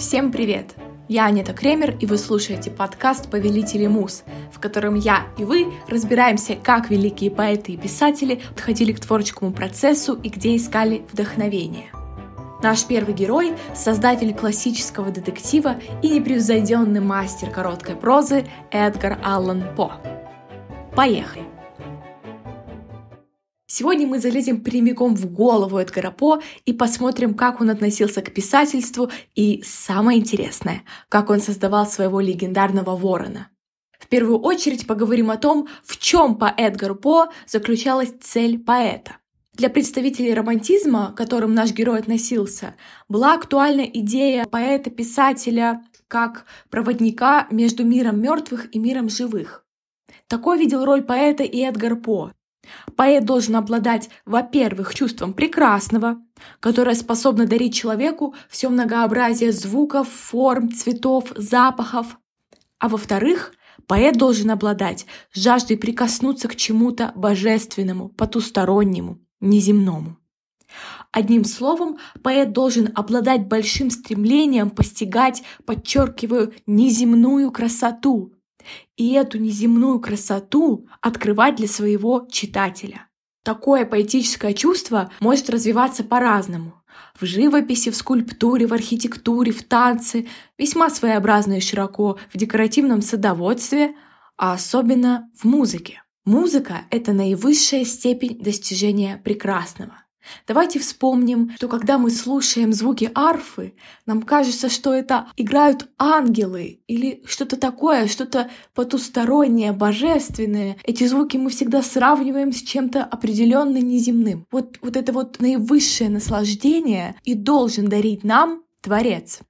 Всем привет! Я Анета Кремер, и вы слушаете подкаст «Повелители муз», в котором я и вы разбираемся, как великие поэты и писатели подходили к творческому процессу и где искали вдохновение. Наш первый герой — создатель классического детектива и непревзойденный мастер короткой прозы Эдгар Аллан По. Поехали! Сегодня мы залезем прямиком в голову Эдгара По и посмотрим, как он относился к писательству и, самое интересное, как он создавал своего легендарного ворона. В первую очередь поговорим о том, в чем по Эдгару По заключалась цель поэта. Для представителей романтизма, к которым наш герой относился, была актуальна идея поэта-писателя как проводника между миром мертвых и миром живых. Такой видел роль поэта и Эдгар По. Поэт должен обладать, во-первых, чувством прекрасного, которое способно дарить человеку все многообразие звуков, форм, цветов, запахов. А во-вторых, поэт должен обладать жаждой прикоснуться к чему-то божественному, потустороннему, неземному. Одним словом, поэт должен обладать большим стремлением постигать, подчеркиваю, неземную красоту, и эту неземную красоту открывать для своего читателя. Такое поэтическое чувство может развиваться по-разному. В живописи, в скульптуре, в архитектуре, в танце, весьма своеобразно и широко в декоративном садоводстве, а особенно в музыке. Музыка — это наивысшая степень достижения прекрасного. Давайте вспомним, что когда мы слушаем звуки арфы, нам кажется, что это играют ангелы или что-то такое, что-то потустороннее, божественное. Эти звуки мы всегда сравниваем с чем-то определенно неземным. Вот, вот это вот наивысшее наслаждение и должен дарить нам Творец.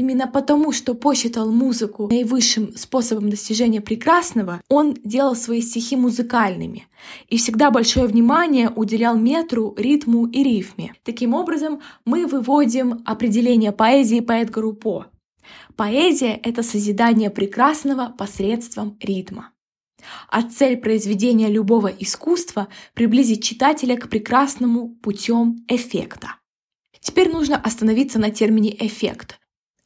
Именно потому, что посчитал музыку наивысшим способом достижения прекрасного, он делал свои стихи музыкальными и всегда большое внимание уделял метру, ритму и рифме. Таким образом, мы выводим определение поэзии по Эдгару По. Поэзия — это созидание прекрасного посредством ритма. А цель произведения любого искусства — приблизить читателя к прекрасному путем эффекта. Теперь нужно остановиться на термине «эффект»,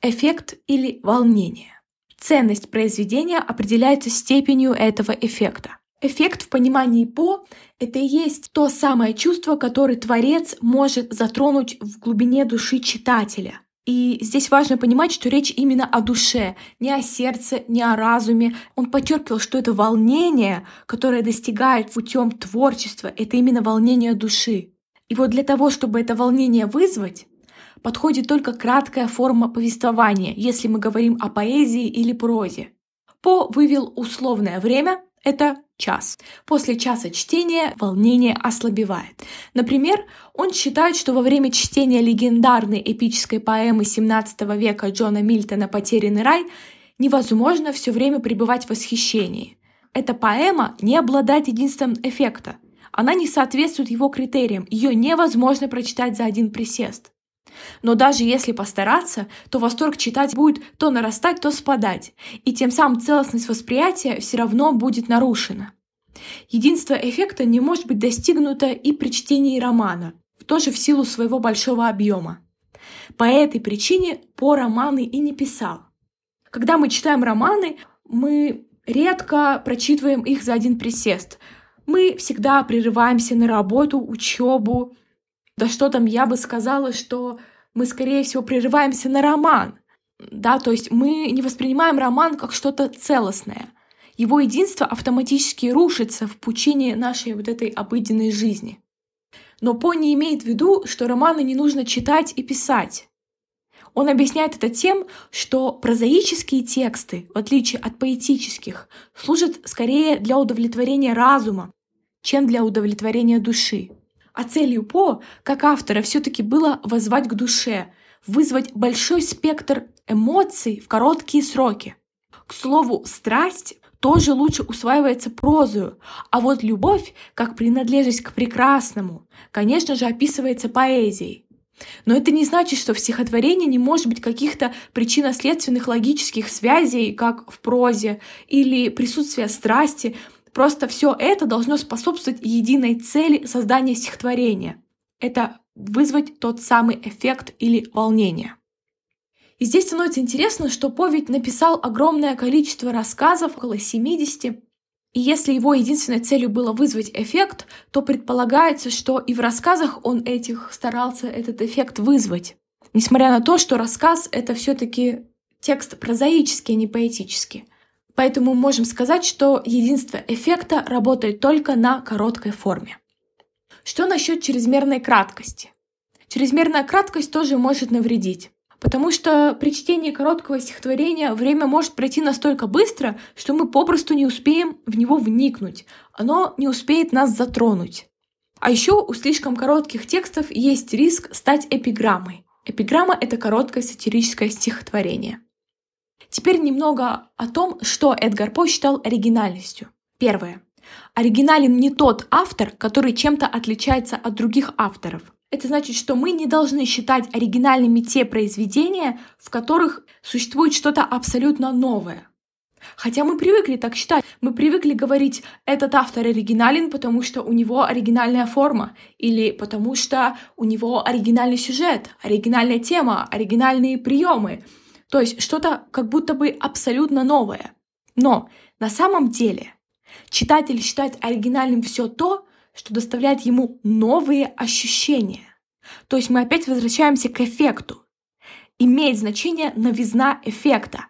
эффект или волнение. Ценность произведения определяется степенью этого эффекта. Эффект в понимании По — это и есть то самое чувство, которое творец может затронуть в глубине души читателя. И здесь важно понимать, что речь именно о душе, не о сердце, не о разуме. Он подчеркивал, что это волнение, которое достигает путем творчества, это именно волнение души. И вот для того, чтобы это волнение вызвать, подходит только краткая форма повествования, если мы говорим о поэзии или прозе. По вывел условное время — это час. После часа чтения волнение ослабевает. Например, он считает, что во время чтения легендарной эпической поэмы XVII века Джона Мильтона «Потерянный рай» невозможно все время пребывать в восхищении. Эта поэма не обладает единством эффекта. Она не соответствует его критериям, ее невозможно прочитать за один присест. Но даже если постараться, то восторг читать будет то нарастать, то спадать, и тем самым целостность восприятия все равно будет нарушена. Единство эффекта не может быть достигнуто и при чтении романа, тоже в силу своего большого объема. По этой причине по романы и не писал. Когда мы читаем романы, мы редко прочитываем их за один присест. Мы всегда прерываемся на работу, учебу, да что там, я бы сказала, что мы, скорее всего, прерываемся на роман. Да, то есть мы не воспринимаем роман как что-то целостное. Его единство автоматически рушится в пучине нашей вот этой обыденной жизни. Но По не имеет в виду, что романы не нужно читать и писать. Он объясняет это тем, что прозаические тексты, в отличие от поэтических, служат скорее для удовлетворения разума, чем для удовлетворения души. А целью По, как автора, все-таки было возвать к душе, вызвать большой спектр эмоций в короткие сроки. К слову, страсть тоже лучше усваивается прозою, а вот любовь, как принадлежность к прекрасному, конечно же, описывается поэзией. Но это не значит, что в стихотворении не может быть каких-то причинно-следственных логических связей, как в прозе, или присутствия страсти, Просто все это должно способствовать единой цели создания стихотворения. Это вызвать тот самый эффект или волнение. И здесь становится интересно, что По написал огромное количество рассказов, около 70, и если его единственной целью было вызвать эффект, то предполагается, что и в рассказах он этих старался этот эффект вызвать. Несмотря на то, что рассказ — это все таки текст прозаический, а не поэтический. Поэтому можем сказать, что единство эффекта работает только на короткой форме. Что насчет чрезмерной краткости? Чрезмерная краткость тоже может навредить. Потому что при чтении короткого стихотворения время может пройти настолько быстро, что мы попросту не успеем в него вникнуть. Оно не успеет нас затронуть. А еще у слишком коротких текстов есть риск стать эпиграммой. Эпиграмма — это короткое сатирическое стихотворение. Теперь немного о том, что Эдгар По считал оригинальностью. Первое. Оригинален не тот автор, который чем-то отличается от других авторов. Это значит, что мы не должны считать оригинальными те произведения, в которых существует что-то абсолютно новое. Хотя мы привыкли так считать. Мы привыкли говорить, этот автор оригинален, потому что у него оригинальная форма, или потому что у него оригинальный сюжет, оригинальная тема, оригинальные приемы. То есть что-то как будто бы абсолютно новое. Но на самом деле читатель считает оригинальным все то, что доставляет ему новые ощущения. То есть мы опять возвращаемся к эффекту. Имеет значение новизна эффекта.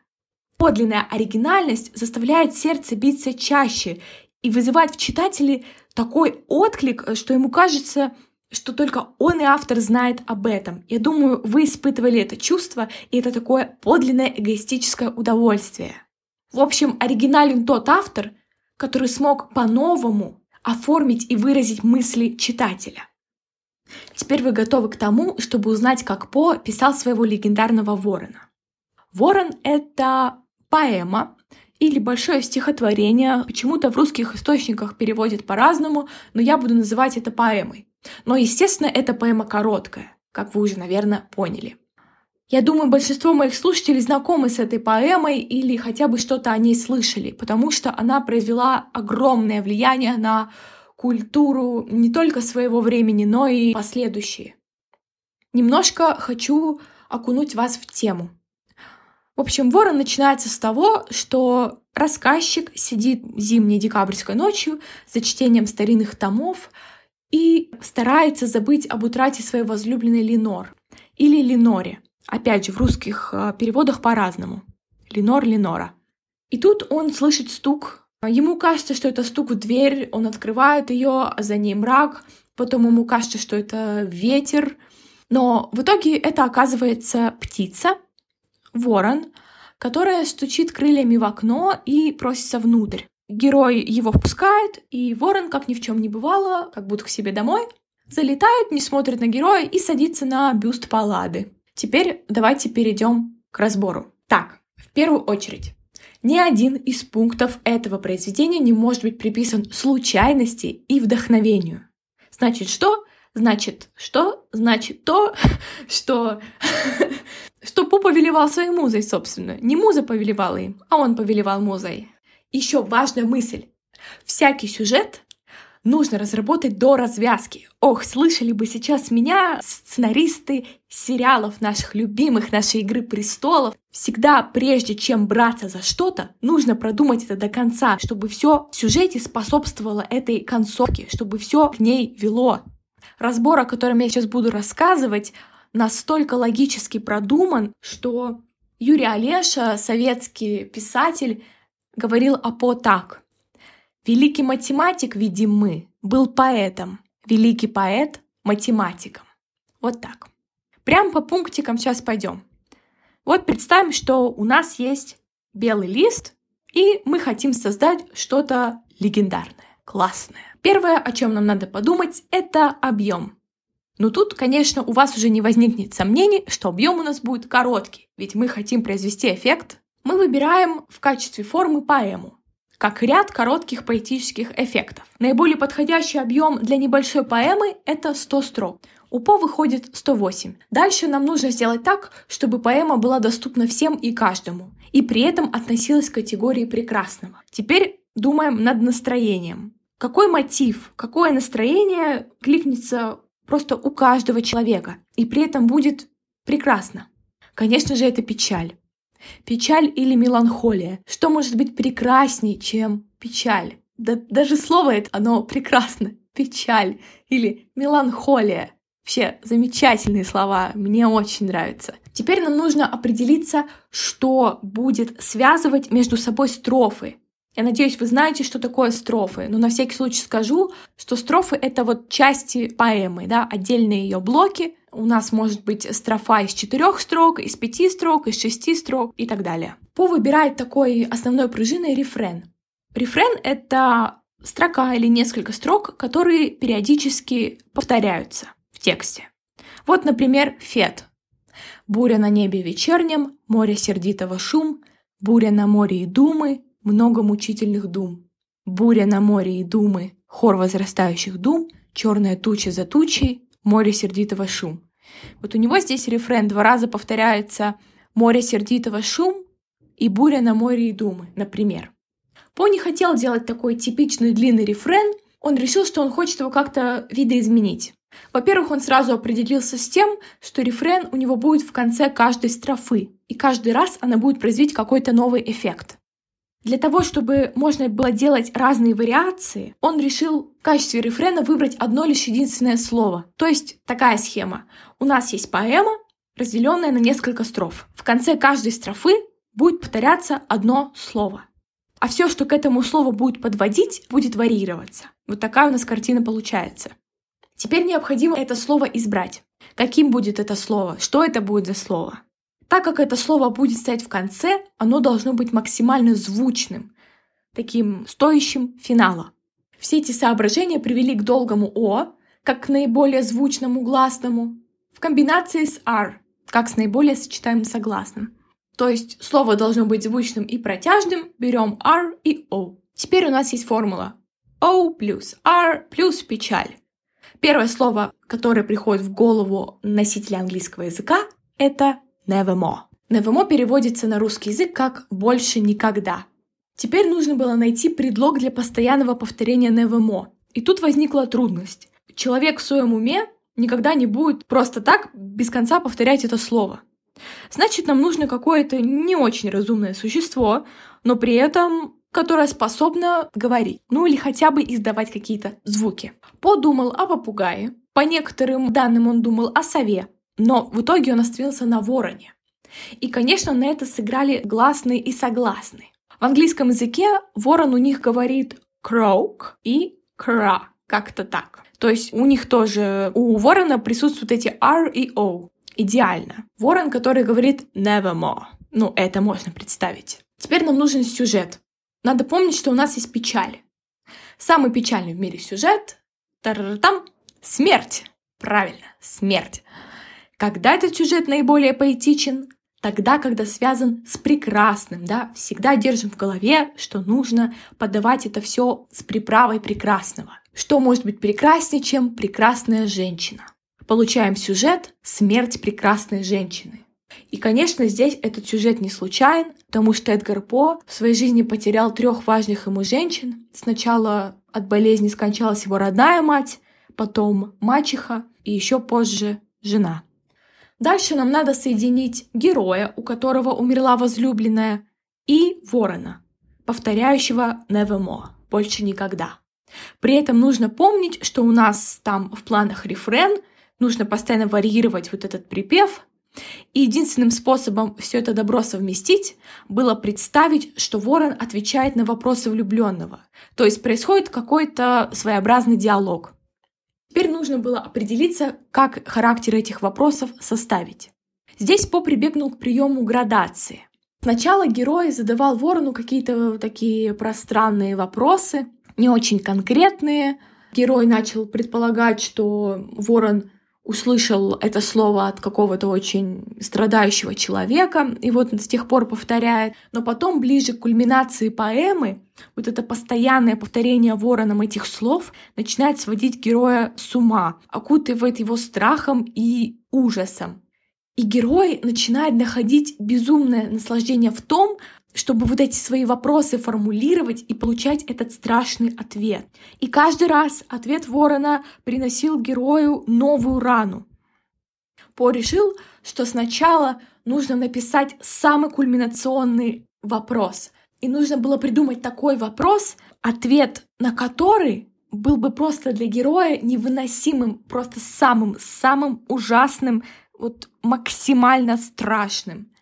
Подлинная оригинальность заставляет сердце биться чаще и вызывает в читателе такой отклик, что ему кажется, что только он и автор знает об этом. Я думаю, вы испытывали это чувство, и это такое подлинное эгоистическое удовольствие. В общем, оригинален тот автор, который смог по-новому оформить и выразить мысли читателя. Теперь вы готовы к тому, чтобы узнать, как По писал своего легендарного ворона. Ворон — это поэма или большое стихотворение. Почему-то в русских источниках переводят по-разному, но я буду называть это поэмой. Но, естественно, эта поэма короткая, как вы уже, наверное, поняли. Я думаю, большинство моих слушателей знакомы с этой поэмой или хотя бы что-то о ней слышали, потому что она произвела огромное влияние на культуру не только своего времени, но и последующие. Немножко хочу окунуть вас в тему. В общем, ворон начинается с того, что рассказчик сидит зимней декабрьской ночью за чтением старинных томов и старается забыть об утрате своей возлюбленной Ленор или Леноре. Опять же, в русских э, переводах по-разному. Ленор, Ленора. И тут он слышит стук. Ему кажется, что это стук в дверь, он открывает ее, а за ней мрак. Потом ему кажется, что это ветер. Но в итоге это оказывается птица, ворон, которая стучит крыльями в окно и просится внутрь. Герой его впускает, и ворон, как ни в чем не бывало, как будто к себе домой, залетает, не смотрит на героя и садится на бюст Паллады. Теперь давайте перейдем к разбору. Так, в первую очередь, ни один из пунктов этого произведения не может быть приписан случайности и вдохновению. Значит, что? Значит, что? Значит, то, что... что Пу повелевал своей музой, собственно. Не муза повелевала им, а он повелевал музой. Еще важная мысль. Всякий сюжет нужно разработать до развязки. Ох, слышали бы сейчас меня сценаристы сериалов наших любимых, нашей «Игры престолов». Всегда, прежде чем браться за что-то, нужно продумать это до конца, чтобы все в сюжете способствовало этой концовке, чтобы все к ней вело. Разбор, о котором я сейчас буду рассказывать, настолько логически продуман, что Юрий Олеша, советский писатель, говорил о По так. Великий математик, видим мы, был поэтом. Великий поэт — математиком. Вот так. Прям по пунктикам сейчас пойдем. Вот представим, что у нас есть белый лист, и мы хотим создать что-то легендарное, классное. Первое, о чем нам надо подумать, это объем. Но тут, конечно, у вас уже не возникнет сомнений, что объем у нас будет короткий, ведь мы хотим произвести эффект. Мы выбираем в качестве формы поэму как ряд коротких поэтических эффектов. Наиболее подходящий объем для небольшой поэмы — это 100 строк. У По выходит 108. Дальше нам нужно сделать так, чтобы поэма была доступна всем и каждому, и при этом относилась к категории прекрасного. Теперь думаем над настроением. Какой мотив, какое настроение кликнется просто у каждого человека, и при этом будет прекрасно. Конечно же, это печаль. Печаль или меланхолия. Что может быть прекраснее, чем печаль? Да, даже слово это, оно прекрасно. Печаль или меланхолия. Вообще замечательные слова, мне очень нравятся. Теперь нам нужно определиться, что будет связывать между собой строфы. Я надеюсь, вы знаете, что такое строфы, но на всякий случай скажу, что строфы — это вот части поэмы, да, отдельные ее блоки. У нас может быть строфа из четырех строк, из пяти строк, из шести строк и так далее. По выбирает такой основной пружиной рефрен. Рефрен — это строка или несколько строк, которые периодически повторяются в тексте. Вот, например, Фет. «Буря на небе вечернем, море сердитого шум, буря на море и думы, много мучительных дум. Буря на море и думы, хор возрастающих дум, черная туча за тучей, море сердитого шум. Вот у него здесь рефрен два раза повторяется «море сердитого шум» и «буря на море и думы», например. По не хотел делать такой типичный длинный рефрен, он решил, что он хочет его как-то видоизменить. Во-первых, он сразу определился с тем, что рефрен у него будет в конце каждой строфы, и каждый раз она будет производить какой-то новый эффект. Для того, чтобы можно было делать разные вариации, он решил в качестве рефрена выбрать одно лишь единственное слово. То есть такая схема. У нас есть поэма, разделенная на несколько строф. В конце каждой строфы будет повторяться одно слово. А все, что к этому слову будет подводить, будет варьироваться. Вот такая у нас картина получается. Теперь необходимо это слово избрать. Каким будет это слово? Что это будет за слово? Так как это слово будет стоять в конце, оно должно быть максимально звучным, таким стоящим финала. Все эти соображения привели к долгому «о», как к наиболее звучному гласному, в комбинации с «r», как с наиболее сочетаемым согласным. То есть слово должно быть звучным и протяжным, берем R и O. Теперь у нас есть формула O плюс R плюс печаль. Первое слово, которое приходит в голову носителя английского языка, это nevermore. Nevermore переводится на русский язык как «больше никогда». Теперь нужно было найти предлог для постоянного повторения nevermore. И тут возникла трудность. Человек в своем уме никогда не будет просто так без конца повторять это слово. Значит, нам нужно какое-то не очень разумное существо, но при этом которое способно говорить, ну или хотя бы издавать какие-то звуки. Подумал о попугае, по некоторым данным он думал о сове, но в итоге он остановился на вороне. И, конечно, на это сыграли гласные и согласные. В английском языке ворон у них говорит croak и cra, как-то так. То есть у них тоже, у ворона присутствуют эти R и O. Идеально. Ворон, который говорит nevermore. Ну, это можно представить. Теперь нам нужен сюжет. Надо помнить, что у нас есть печаль. Самый печальный в мире сюжет — там смерть. Правильно, смерть. Когда этот сюжет наиболее поэтичен? Тогда, когда связан с прекрасным, да, всегда держим в голове, что нужно подавать это все с приправой прекрасного. Что может быть прекраснее, чем прекрасная женщина? Получаем сюжет «Смерть прекрасной женщины». И, конечно, здесь этот сюжет не случайен, потому что Эдгар По в своей жизни потерял трех важных ему женщин. Сначала от болезни скончалась его родная мать, потом мачеха и еще позже жена. Дальше нам надо соединить героя, у которого умерла возлюбленная, и ворона, повторяющего nevermore, больше никогда. При этом нужно помнить, что у нас там в планах рефрен, нужно постоянно варьировать вот этот припев, и единственным способом все это добро совместить было представить, что ворон отвечает на вопросы влюбленного. То есть происходит какой-то своеобразный диалог. Теперь нужно было определиться, как характер этих вопросов составить. Здесь По прибегнул к приему градации. Сначала герой задавал ворону какие-то такие пространные вопросы, не очень конкретные. Герой начал предполагать, что ворон услышал это слово от какого-то очень страдающего человека, и вот с тех пор повторяет. Но потом, ближе к кульминации поэмы, вот это постоянное повторение вороном этих слов начинает сводить героя с ума, окутывает его страхом и ужасом. И герой начинает находить безумное наслаждение в том, чтобы вот эти свои вопросы формулировать и получать этот страшный ответ. И каждый раз ответ ворона приносил герою новую рану. По решил, что сначала нужно написать самый кульминационный вопрос. И нужно было придумать такой вопрос, ответ на который был бы просто для героя невыносимым, просто самым-самым ужасным, вот максимально страшным.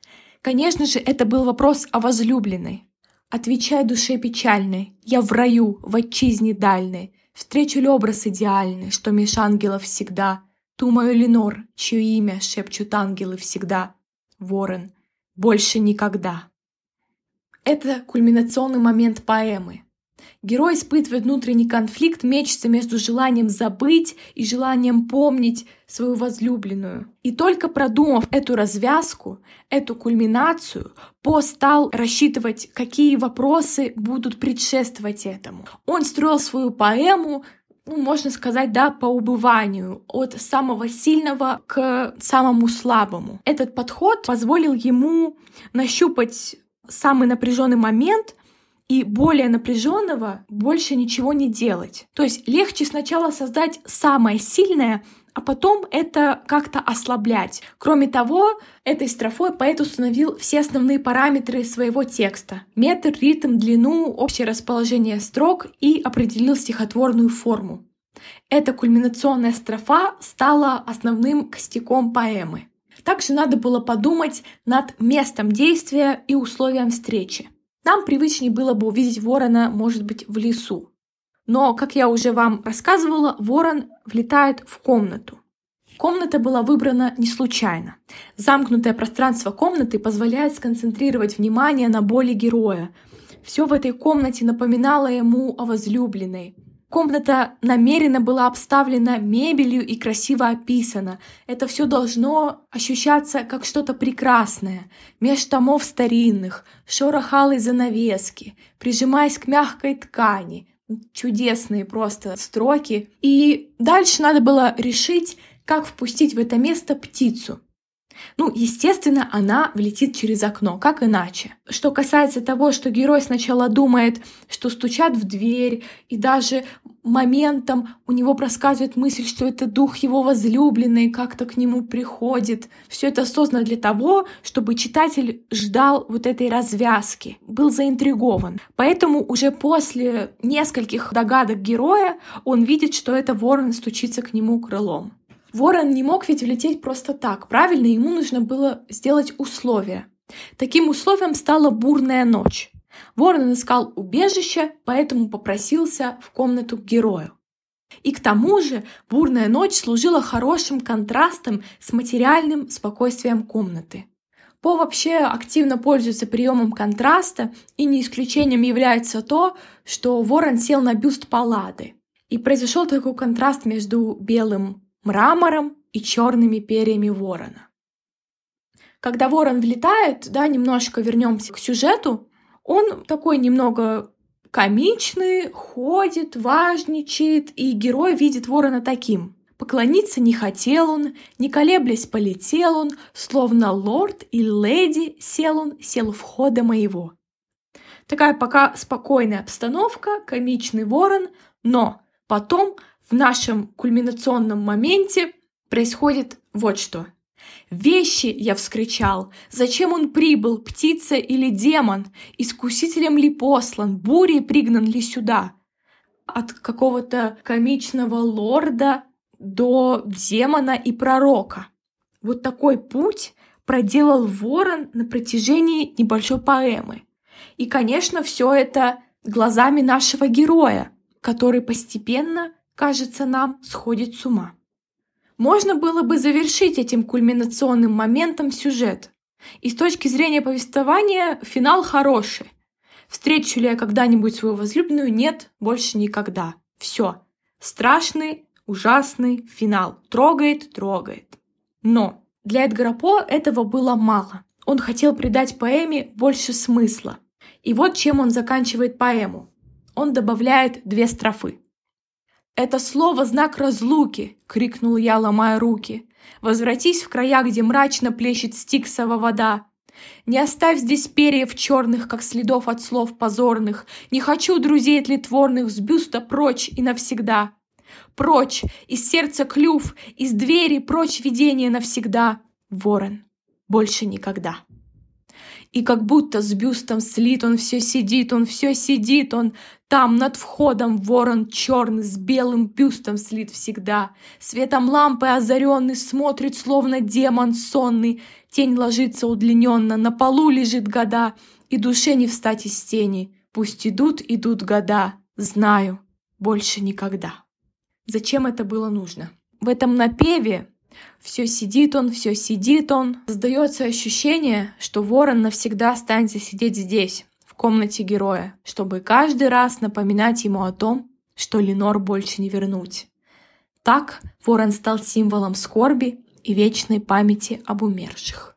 Конечно же, это был вопрос о возлюбленной. Отвечай душе печальной, я в раю, в отчизне дальной, Встречу ли образ идеальный, что меж ангелов всегда, Ту мою Ленор, чье имя шепчут ангелы всегда, Ворон, больше никогда. Это кульминационный момент поэмы. Герой испытывает внутренний конфликт, мечется между желанием забыть и желанием помнить свою возлюбленную. И только продумав эту развязку, эту кульминацию, По стал рассчитывать, какие вопросы будут предшествовать этому. Он строил свою поэму ну, можно сказать, да, по убыванию, от самого сильного к самому слабому. Этот подход позволил ему нащупать самый напряженный момент и более напряженного больше ничего не делать. То есть легче сначала создать самое сильное, а потом это как-то ослаблять. Кроме того, этой строфой поэт установил все основные параметры своего текста. Метр, ритм, длину, общее расположение строк и определил стихотворную форму. Эта кульминационная строфа стала основным костяком поэмы. Также надо было подумать над местом действия и условием встречи. Нам привычнее было бы увидеть ворона, может быть, в лесу. Но, как я уже вам рассказывала, ворон влетает в комнату. Комната была выбрана не случайно. Замкнутое пространство комнаты позволяет сконцентрировать внимание на боли героя. Все в этой комнате напоминало ему о возлюбленной, Комната намеренно была обставлена мебелью и красиво описана. Это все должно ощущаться как что-то прекрасное. Меж томов старинных, шорох алой занавески, прижимаясь к мягкой ткани. Чудесные просто строки. И дальше надо было решить, как впустить в это место птицу. Ну, естественно, она влетит через окно, как иначе. Что касается того, что герой сначала думает, что стучат в дверь, и даже моментом у него проскальзывает мысль, что это дух его возлюбленной как-то к нему приходит. Все это создано для того, чтобы читатель ждал вот этой развязки, был заинтригован. Поэтому уже после нескольких догадок героя он видит, что это ворон стучится к нему крылом. Ворон не мог ведь улететь просто так, правильно? Ему нужно было сделать условия. Таким условием стала бурная ночь. Ворон искал убежище, поэтому попросился в комнату к герою. И к тому же бурная ночь служила хорошим контрастом с материальным спокойствием комнаты. По вообще активно пользуется приемом контраста, и не исключением является то, что ворон сел на бюст Паллады. И произошел такой контраст между белым мрамором и черными перьями ворона. Когда ворон влетает, да, немножко вернемся к сюжету, он такой немного комичный, ходит, важничает, и герой видит ворона таким. Поклониться не хотел он, не колеблясь полетел он, словно лорд и леди сел он, сел в входа моего. Такая пока спокойная обстановка, комичный ворон, но потом в нашем кульминационном моменте происходит вот что. «Вещи!» — я вскричал. «Зачем он прибыл, птица или демон? Искусителем ли послан? Бурей пригнан ли сюда?» От какого-то комичного лорда до демона и пророка. Вот такой путь проделал ворон на протяжении небольшой поэмы. И, конечно, все это глазами нашего героя, который постепенно кажется, нам сходит с ума. Можно было бы завершить этим кульминационным моментом сюжет. И с точки зрения повествования финал хороший. Встречу ли я когда-нибудь свою возлюбленную? Нет, больше никогда. Все. Страшный, ужасный финал. Трогает, трогает. Но для Эдгара По этого было мало. Он хотел придать поэме больше смысла. И вот чем он заканчивает поэму. Он добавляет две строфы. «Это слово — знак разлуки!» — крикнул я, ломая руки. «Возвратись в края, где мрачно плещет стиксова вода. Не оставь здесь перьев черных, как следов от слов позорных. Не хочу друзей тлетворных с бюста прочь и навсегда. Прочь, из сердца клюв, из двери прочь видение навсегда. Ворон, больше никогда. И как будто с бюстом слит он все сидит, он все сидит, он там над входом ворон черный с белым бюстом слит всегда. Светом лампы озаренный смотрит, словно демон сонный. Тень ложится удлиненно, на полу лежит года, и душе не встать из тени. Пусть идут, идут года, знаю, больше никогда. Зачем это было нужно? В этом напеве все сидит он, все сидит он. Создается ощущение, что ворон навсегда останется сидеть здесь, в комнате героя, чтобы каждый раз напоминать ему о том, что Ленор больше не вернуть. Так ворон стал символом скорби и вечной памяти об умерших.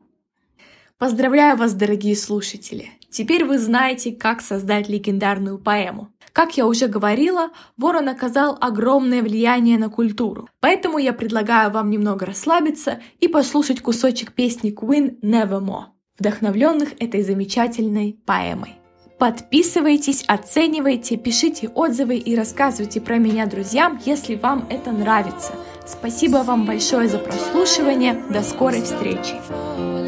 Поздравляю вас, дорогие слушатели! Теперь вы знаете, как создать легендарную поэму. Как я уже говорила, Ворон оказал огромное влияние на культуру. Поэтому я предлагаю вам немного расслабиться и послушать кусочек песни Queen Nevermore, вдохновленных этой замечательной поэмой. Подписывайтесь, оценивайте, пишите отзывы и рассказывайте про меня друзьям, если вам это нравится. Спасибо вам большое за прослушивание. До скорой встречи!